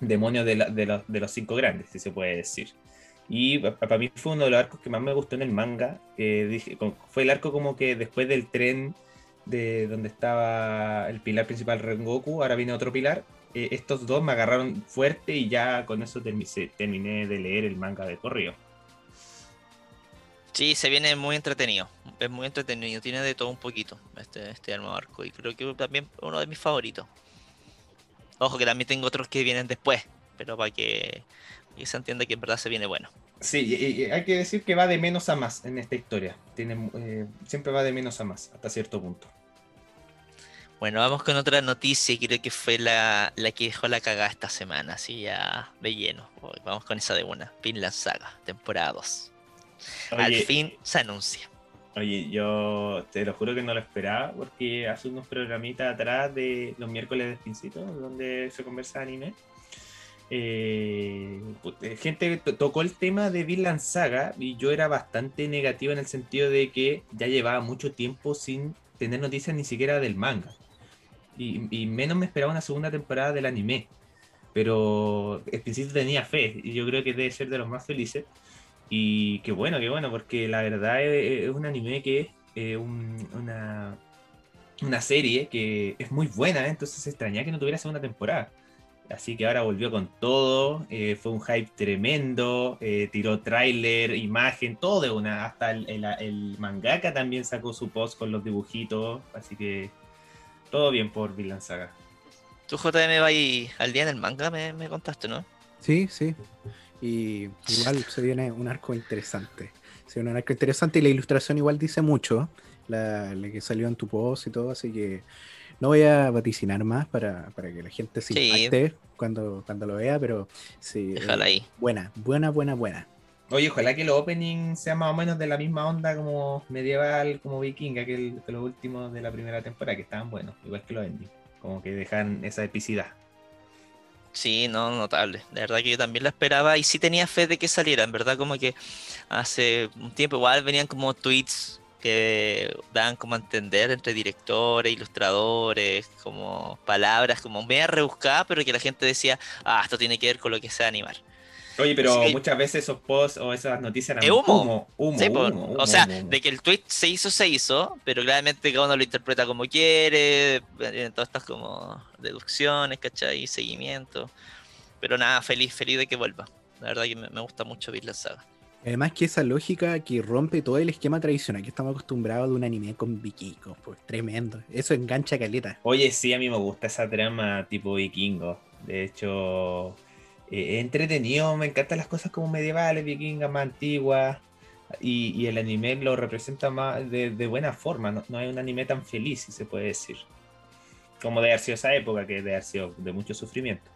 demonio de, de los, de los cinco grandes, si se puede decir. Y pa- para mí fue uno de los arcos que más me gustó en el manga. fue el arco como que después del tren de donde estaba el pilar principal Rengoku, ahora viene otro pilar. Eh, estos dos me agarraron fuerte y ya con eso termi- se- terminé de leer el manga de corrido. Sí, se viene muy entretenido, es muy entretenido, tiene de todo un poquito este, este nuevo arco, y creo que también uno de mis favoritos. Ojo que también tengo otros que vienen después, pero para que, que se entienda que en verdad se viene bueno. Sí, y- y hay que decir que va de menos a más en esta historia. Tiene, eh, siempre va de menos a más, hasta cierto punto. Bueno, vamos con otra noticia y creo que fue la, la que dejó la cagada esta semana, así ya de lleno. Vamos con esa de una. Finland Saga, temporada 2. Al fin se anuncia. Oye, yo te lo juro que no lo esperaba porque hace unos programitas atrás de los miércoles de Spincito, donde se conversa anime, eh, pu- eh, gente to- tocó el tema de Vinland Saga y yo era bastante negativo en el sentido de que ya llevaba mucho tiempo sin tener noticias ni siquiera del manga. Y, y menos me esperaba una segunda temporada del anime. Pero Spincito tenía fe y yo creo que debe ser de los más felices. Y qué bueno, qué bueno, porque la verdad es, un anime que es eh, un- una, una serie que es muy buena, ¿eh? entonces se extrañaba que no tuviera segunda temporada. Así que ahora volvió con todo, eh, fue un hype tremendo, eh, tiró tráiler, imagen, todo una. Hasta el- el mangaka también sacó su post con los dibujitos, así que todo bien por Vinland Saga. Tú JM va ahí al día en el manga, me, me contaste, ¿no? Sí, sí. Y igual se viene un arco interesante. Se viene un arco interesante y la ilustración igual dice mucho. La, la que salió en tu post y todo, así que no voy a vaticinar más para, para que la gente se Sí. impacte cuando, cuando lo vea, pero sí. Déjala eh, ahí. Buena, buena, buena, buena. Oye, ojalá que los openings sean más o menos de la misma onda como medieval, como vikinga, que, el- que los últimos de la primera temporada, que estaban buenos, igual que los endings. Como que dejan esa epicidad. Sí, no, notable. De verdad que yo también la esperaba y sí tenía fe de que saliera. En verdad, como que hace un tiempo igual venían como tweets que daban como a entender entre directores, ilustradores, como palabras como media rebuscadas, pero que la gente decía, ah, esto tiene que ver con lo que sea animar. Oye, pero muchas veces esos posts o esas noticias eran Es humo. humo, humo, Sí, po. humo, humo, o sea, humo, humo. de que el tweet se hizo, se hizo, pero claramente cada uno lo interpreta como quiere, en todas estas como deducciones, ¿cachai? Seguimiento. Pero nada, feliz, feliz de que vuelva. La verdad que me, me gusta mucho Vinland Saga. Además que esa lógica que rompe todo el esquema tradicional que estamos acostumbrados de un anime con vikingos, pues tremendo. Eso engancha caleta. Oye, sí, a mí me gusta esa trama tipo vikingo. De hecho, eh, entretenido, me encantan las cosas como medievales, vikingas, más antiguas. y, el anime lo representa más de, de buena forma. No, no hay un anime tan feliz, si se puede decir. Como de haber sido esa época, que de haber sido de mucho sufrimiento.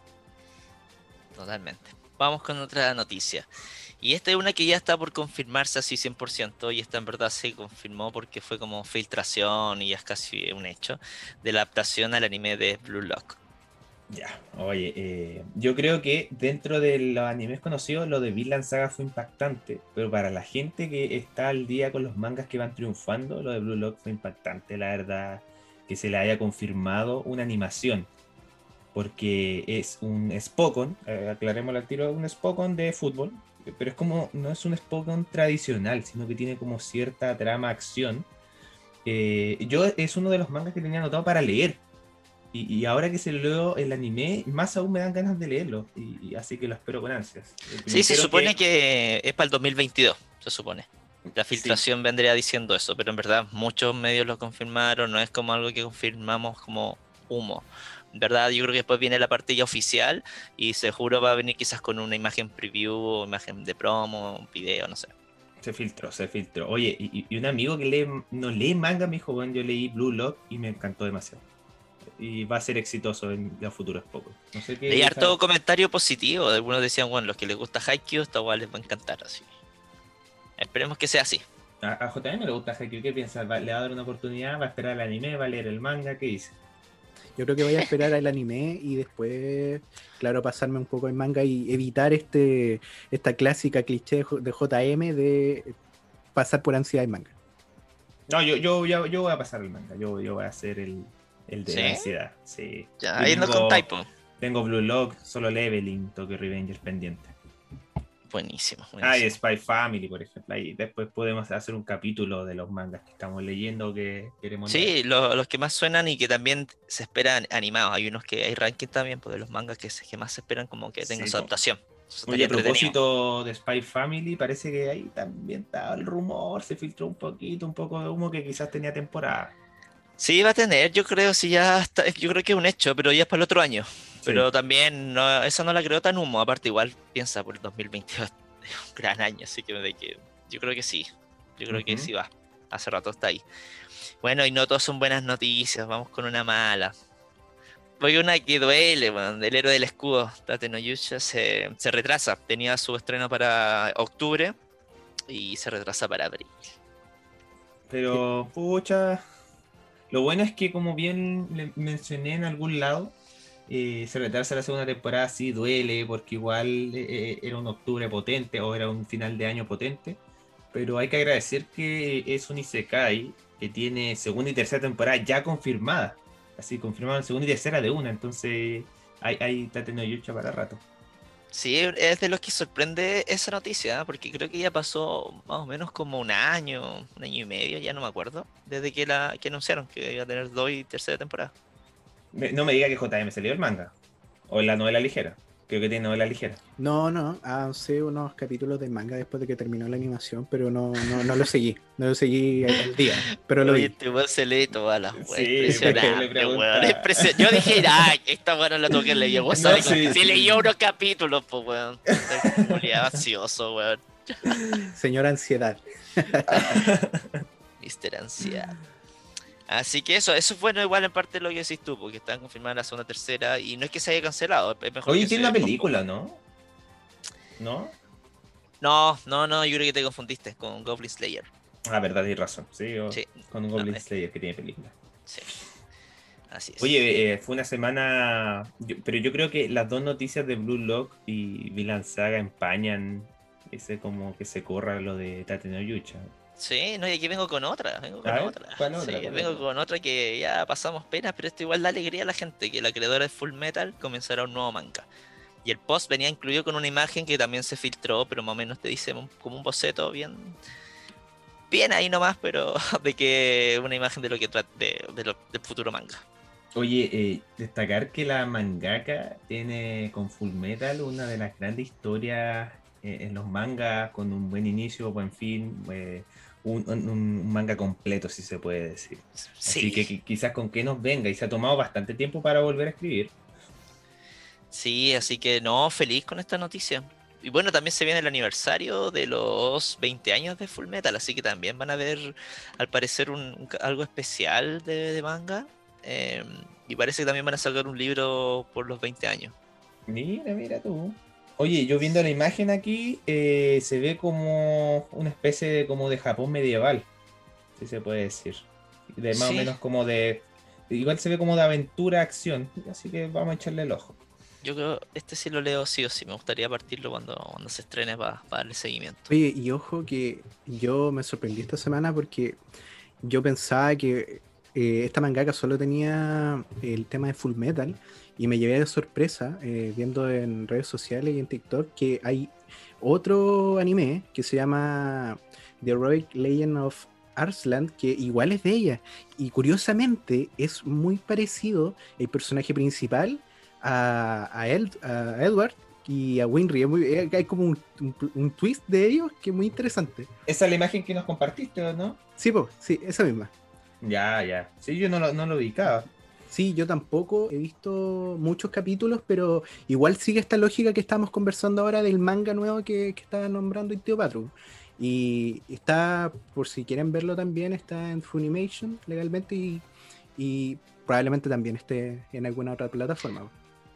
Totalmente. Vamos con otra noticia. Y esta es una que ya está por confirmarse así 100%, y esta en verdad se confirmó porque fue como filtración y ya es casi un hecho, de la adaptación al anime de Blue Lock. Ya, oye, eh, yo creo que dentro de los animes conocidos, lo de Vinland Saga fue impactante, pero para la gente que está al día con los mangas que van triunfando, lo de Blue Lock fue impactante, la verdad, que se le haya confirmado una animación, porque es un Spokon, eh, aclaremos al tiro, un Spokon de fútbol, pero es como, no es un Spokon tradicional, sino que tiene como cierta trama, acción. Eh, yo es uno de los mangas que tenía anotado para leer, y, y, ahora que se leo el anime, más aún me dan ganas de leerlo. Y, y así que lo espero con ansias. Sí, se supone que... que... es para el 2022, se supone. La filtración sí. vendría diciendo eso, pero en verdad muchos medios lo confirmaron, no es como algo que confirmamos como humo. En verdad, yo creo que después viene la parte ya oficial y seguro va a venir quizás con una imagen preview, imagen de promo, un video, no sé. Se filtró, se filtró. Oye, y, y un amigo que lee, no lee manga me dijo, bueno, yo leí Blue Lock y me encantó demasiado y va a ser exitoso en el futuro es poco. No sé qué Leí harto comentario positivo. Algunos decían, bueno, los que les gusta Haikyuu, esta igual les va a encantar así. Esperemos que sea así. A, a JM le gusta Haikyuu, ¿qué piensa? ¿Le va a dar una oportunidad? ¿Va a esperar el anime? ¿Va a leer el manga? ¿Qué dice? Yo creo que voy a esperar al anime y después, claro, pasarme un poco en manga y evitar este esta clásica cliché de JM de pasar por ansiedad en manga. No, yo, yo, yo, yo voy a pasar el manga. Yo, yo voy a hacer el, el de ¿Sí? la ansiedad, sí. Ya, ahí no con Typo. Tengo Blue Lock, solo Leveling, Tokyo Revengers pendiente. Buenísimo, buenísimo. Ah, y Spy Family, por ejemplo. Ahí después podemos hacer un capítulo de los mangas que estamos leyendo que queremos Sí. Lo, los que más suenan y que también se esperan animados. Hay unos que hay ranking también, pues de los mangas que, que más se esperan como que tengan sí, su adaptación. Oye, a propósito de Spy Family, parece que ahí también estaba el rumor, se filtró un poquito, un poco de humo que quizás tenía temporada. Sí, va a tener, yo creo, si ya está, yo creo que es un hecho, pero ya es para el otro año. Sí. Pero también, no, eso no la creo tan humo, aparte igual piensa por el 2022, es un gran año, así que, de que yo creo que sí, yo creo uh -huh. que sí va, hace rato está ahí. Bueno, y no todas son buenas noticias, vamos con una mala. Voy una que duele, bueno, del héroe del escudo, Tate no Yusha, se, se retrasa, tenía su estreno para octubre y se retrasa para abril. Pero, pucha, lo bueno es que, como bien le mencioné en algún lado, eh, se retrasa la segunda temporada, sí duele, porque igual eh, era un octubre potente o era un final de año potente. Pero hay que agradecer que es un Isekai que tiene segunda y tercera temporada ya confirmada. Así, confirmada segunda y tercera de una. Entonces, hay, hay Tate no Yucha para rato. Sí, es de los que sorprende esa noticia, ¿eh? porque creo que ya pasó más o menos como un año, un año y medio, ya no me acuerdo, desde que la que anunciaron que iba a tener dos y tercera temporada. No me diga que JM se leyó el manga, o la novela ligera. Creo que tiene novela ligera. No, no, avancé unos capítulos de manga después de que terminó la animación, pero no, no, no lo seguí. No lo seguí al día. Pero lo Oye, vi. este weón se lee todas las weas. Sí, impresionante, le weón. Yo dije, ay, esta weón no la toqué leer. Weón, sabe No, sí, leyó unos capítulos, pues weón. Ansioso, weón. Señora Ansiedad. Mister Ansiedad. Así que eso, eso es bueno igual en parte lo que decís tú, porque están confirmadas la segunda, tercera, y no es que se haya cancelado, es mejor Oye, tiene una película, ¿no? ¿No? No, no, no, yo creo que te confundiste con Goblin Slayer. Ah, verdad, tienes razón. Sí, o- Sí. con No, Goblin es- Slayer que tiene película. Sí. Así es. Oye, eh, fue una semana. yo- pero yo creo que las dos noticias de Blue Lock y Villain Saga empañan ese como que se corra lo de Tate no Yucha. Sí, no, y aquí vengo con otra, vengo con ver, otra. Sí, ¿Cuál vengo otra? con otra que ya pasamos penas, pero esto igual da alegría a la gente, que la creadora de Full Metal comenzará un nuevo manga. Y el post venía incluido con una imagen que también se filtró, pero más o menos te dice como un boceto bien bien ahí nomás, pero de que una imagen de lo que trata de, de lo- del futuro manga. Oye, eh, destacar que la mangaka tiene con Full Metal una de las grandes historias eh, en los mangas, con un buen inicio, buen fin, eh, un, un- un manga completo, si se puede decir. Sí, Así que qui- quizás con que nos venga y se ha tomado bastante tiempo para volver a escribir. sí, así que no, feliz con esta noticia. y bueno, también se viene el aniversario de los 20 años de Full Metal, así que también van a ver, al parecer, un, algo especial de, manga. Em, y parece que también van a sacar un libro por los 20 años. Mira, mira tú. Oye, yo viendo la imagen aquí, eh, se ve como una especie de, como de Japón medieval, si se puede decir. De más o menos como de... Igual se ve como de aventura, acción, así que vamos a echarle el ojo. Yo creo, este sí lo leo sí o sí, me gustaría partirlo cuando, cuando se estrene para, darle seguimiento. Oye, y ojo que yo me sorprendí esta semana porque yo pensaba que eh, esta mangaka solo tenía el tema de Full Metal y me llevé de sorpresa eh, viendo en redes sociales y en TikTok que hay otro anime que se llama The Heroic Legend of Arslan, que igual es de ella. Y curiosamente es muy parecido el personaje principal a, a, Edward y a Winry. hay como un, twist de ellos que es muy interesante. Esa es la imagen que nos compartiste, ¿no? Sí, pues, sí, esa misma. Ya, ya. Sí, yo no lo, no lo ubicaba. Sí, yo tampoco he visto muchos capítulos, pero igual sigue esta lógica que estamos conversando ahora del manga nuevo que, que está nombrando Itio Patru. Y está, por si quieren verlo también, está en Funimation legalmente y, probablemente también esté en alguna otra plataforma.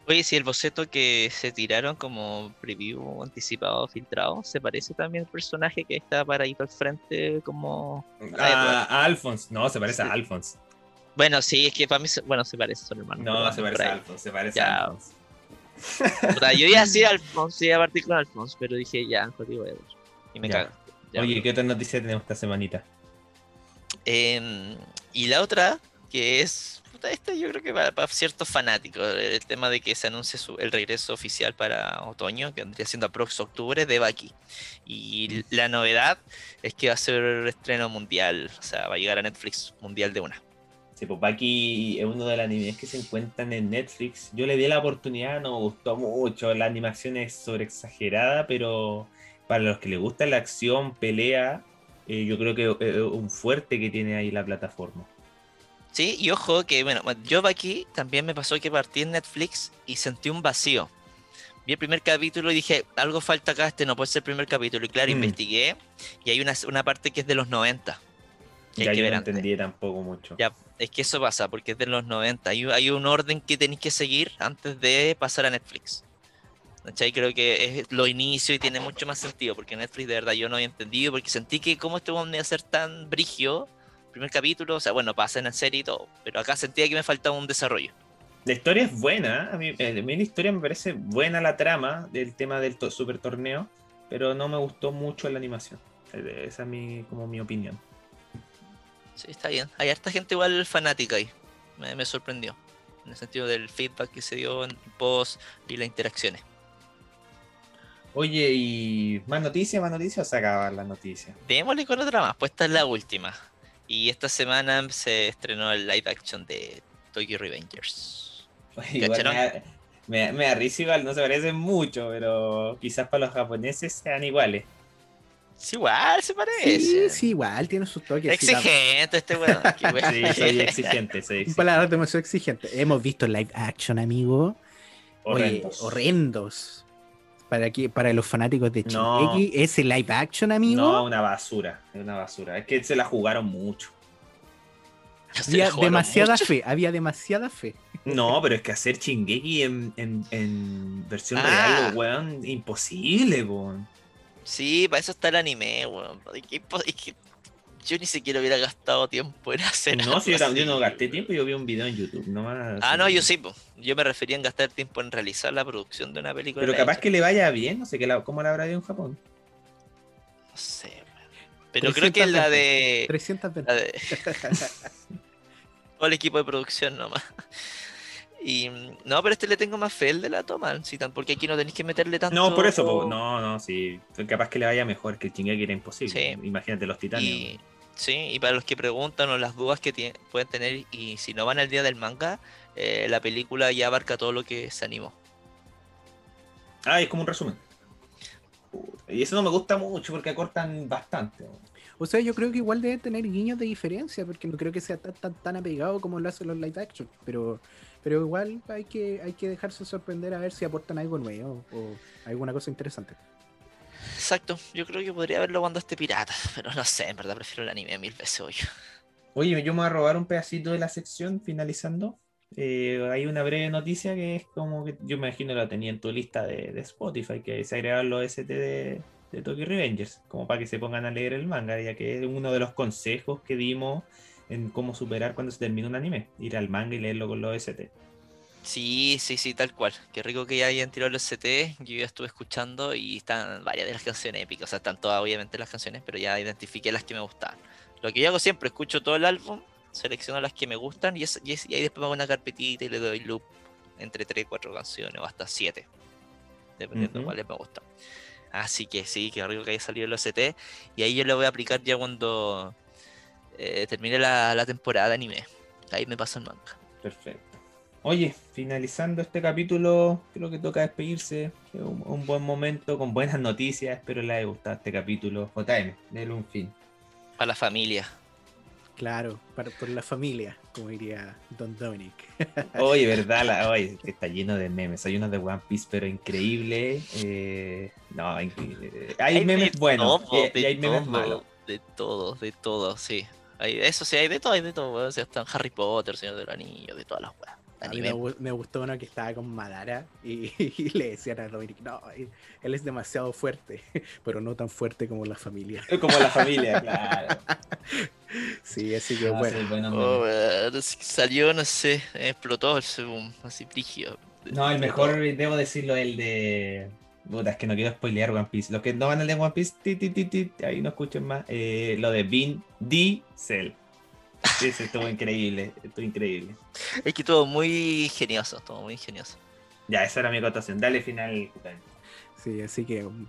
Oye, si el boceto que se tiraron como preview anticipado, filtrado, se parece también al personaje que está para ir al frente como... A, Alphonse, no, se parece a Alphonse. Bueno, sí, es que para mí, bueno, se parece, son hermanos. No, se parece a Alphonse, se parece a Alphonse. yo iba a decir Alphonse, iba a partir con Alphonse, pero dije ya, jodido Edward. Y me cago. Oye, ¿qué otra noticia tenemos esta semanita? Em, y la otra, que es. esta yo creo que para, para, ciertos fanáticos, el tema de que se anuncie el regreso oficial para otoño, que vendría siendo aprox octubre, de Baki. Y la novedad es que va a ser estreno mundial, o sea, va a llegar a Netflix mundial de una. Sí, pues Baki es uno de los animes que se encuentran en Netflix. Yo le di la oportunidad, no me gustó mucho. La animación es sobre exagerada, pero para los que les gusta la acción, pelea, eh, yo creo que es un fuerte que tiene ahí la plataforma. Sí, y ojo que, bueno, yo Baki también me pasó que partí en Netflix y sentí un vacío. Vi el primer capítulo y dije, algo falta acá, este no puede ser el primer capítulo. Y claro, mm. investigué y hay una, una parte que es de los 90 ya yo no entendí tampoco mucho. Ya, es que eso pasa, porque es de los 90. Hay, hay un orden que tenéis que seguir antes de pasar a Netflix. ¿Cachai? Creo que es lo inicio y tiene mucho más sentido, porque Netflix de verdad yo no había entendido, porque sentí que cómo este iba a ser tan brigio, primer capítulo, o sea, bueno, pasa en la serie y todo, pero acá sentía que me faltaba un desarrollo. La historia es buena, a mí, eh, a mí la historia me parece buena la trama del tema del super torneo, pero no me gustó mucho la animación. Eh, esa es mi, como mi opinión. Sí, está bien. Hay harta gente igual fanática ahí. Me, sorprendió. En el sentido del feedback que se dio en post y las interacciones. Oye, ¿y más noticias? ¿Más noticias o se acaban las noticias? Démosle con otra más, pues esta es la última. Y esta semana se estrenó el live action de Tokyo Revengers. igual me, me, me igual, no se parecen mucho, pero quizás para los japoneses sean iguales. Sí, igual se parece. Sí, igual tiene sus toques. Exigente este weón. sí, soy exigente, soy exigente. Palabras demasiado exigente. Hemos visto live action, amigo. Horrendos. horrendos. Para, aquí, para los fanáticos de Shingeki, ¿ese live action, amigo? No, una basura. Es una basura. Es que se la jugaron mucho. Había demasiada fe, había demasiada fe. No, pero es que hacer Chingeki en, en, en versión ah. real, weón, imposible, weón. Sí, para eso está el anime, weón. Es que, yo ni siquiera hubiera gastado tiempo en hacer No, si yo, no gasté tiempo, yo vi un video en YouTube, nomás. Ah, no, yo sí, yo me refería en gastar tiempo en realizar la producción de una película. Pero capaz que le vaya bien, no sé qué cómo la habrá ido en Japón. No sé, pero creo que la de. 300 la de... Todo el equipo de producción nomás. Y no, pero este le tengo más fe el de la toma, sí, porque aquí no tenéis que meterle tanto. No, por eso, no, no, sí. Capaz que le vaya mejor, que el Shingeki era imposible. Imagínate los titanes. sí, y para los que preguntan o las dudas que pueden tener, y si no van al día del manga, eh, la película ya abarca todo lo que se animó. Ah, es como un resumen. Y eso no me gusta mucho porque acortan bastante. O sea, yo creo que igual debe tener guiños de diferencia, porque no creo que sea tan, tan, tan apegado como lo hacen los live action, pero pero igual hay que, hay que dejarse sorprender a ver si aportan algo nuevo o alguna cosa interesante. exacto. Yo creo que podría verlo cuando esté pirata, pero no sé, en verdad prefiero el anime mil veces hoy. Oye, yo me voy a robar un pedacito de la sección finalizando. Eh, hay una breve noticia que es como que yo me imagino la tenía en tu lista de, de Spotify, que se agregaron los ST de, de Tokyo Revengers, como para que se pongan a leer el manga, ya que es uno de los consejos que dimos en cómo superar cuando se termina un anime, ir al manga y leerlo con los ST. Sí, sí, sí, tal cual. Qué rico que ya hayan tirado los CT. Yo ya estuve escuchando y están varias de las canciones épicas. O sea, están todas obviamente las canciones, pero ya identifiqué las que me gustaban. Lo que yo hago siempre, escucho todo el álbum, selecciono las que me gustan y, es, y, es- y ahí después me hago una carpetita y le doy loop entre 3, 4 canciones o hasta 7. Dependiendo de cuáles me gustan. Así que sí, qué rico que haya salido el OCT. Y ahí yo lo voy a aplicar ya cuando eh, termine la, la temporada de anime. Ahí me paso el manga. Perfecto. Oye, finalizando este capítulo, creo que toca despedirse. Es un, un buen momento con buenas noticias. Espero les haya gustado este capítulo. JM, denle un fin. Para la familia. Claro, para, por la familia, como diría Don Dominic. Oye, verdad, la, oye, está lleno de memes. Hay unos de One Piece, pero increíble. Eh, no, increíble. hay, memes buenos todo, y, y hay memes todo, malos. De todo, de todo, sí. Hay, eso sí, hay de todo, hay de todo. weón. O sea, están Harry Potter, Señor del Anillo, de todas las weas. A mí me, me gustó uno que estaba con Madara y, y le decían a Dominic, no, él, es demasiado fuerte, pero no tan fuerte como la familia. Como la familia, claro. Sí, así que Ah, bueno. sí, Oh, salió, no sé, explotó el boom, así frigio. No, el mejor, debo decirlo, el de. Puta, es que no quiero spoilear One Piece. Los que no van al de One Piece, ti, ti, ti, ti, ahí no escuchen más. Eh, lo de Vin Diesel. Ese estuvo increíble, estuvo increíble. Es que todo muy genioso, todo muy ingenioso. Ya, esa era mi acotación. Dale final. Sí, así que um,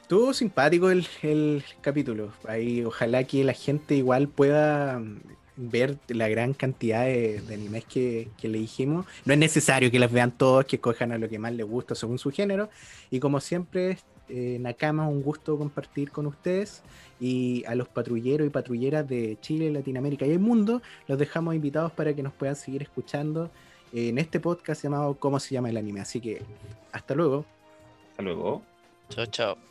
estuvo simpático el, el capítulo. Ahí ojalá que la gente igual pueda um, ver la gran cantidad de, de animes que, que le dijimos. No es necesario que las vean todos, que escojan a lo que más les gusta según su género. Y como siempre, eh, Nakama, un gusto compartir con ustedes. Y a los patrulleros y patrulleras de Chile, Latinoamérica y el mundo, los dejamos invitados para que nos puedan seguir escuchando en este podcast llamado ¿Cómo se llama el anime? Así que hasta luego. Hasta luego. Chao, chao.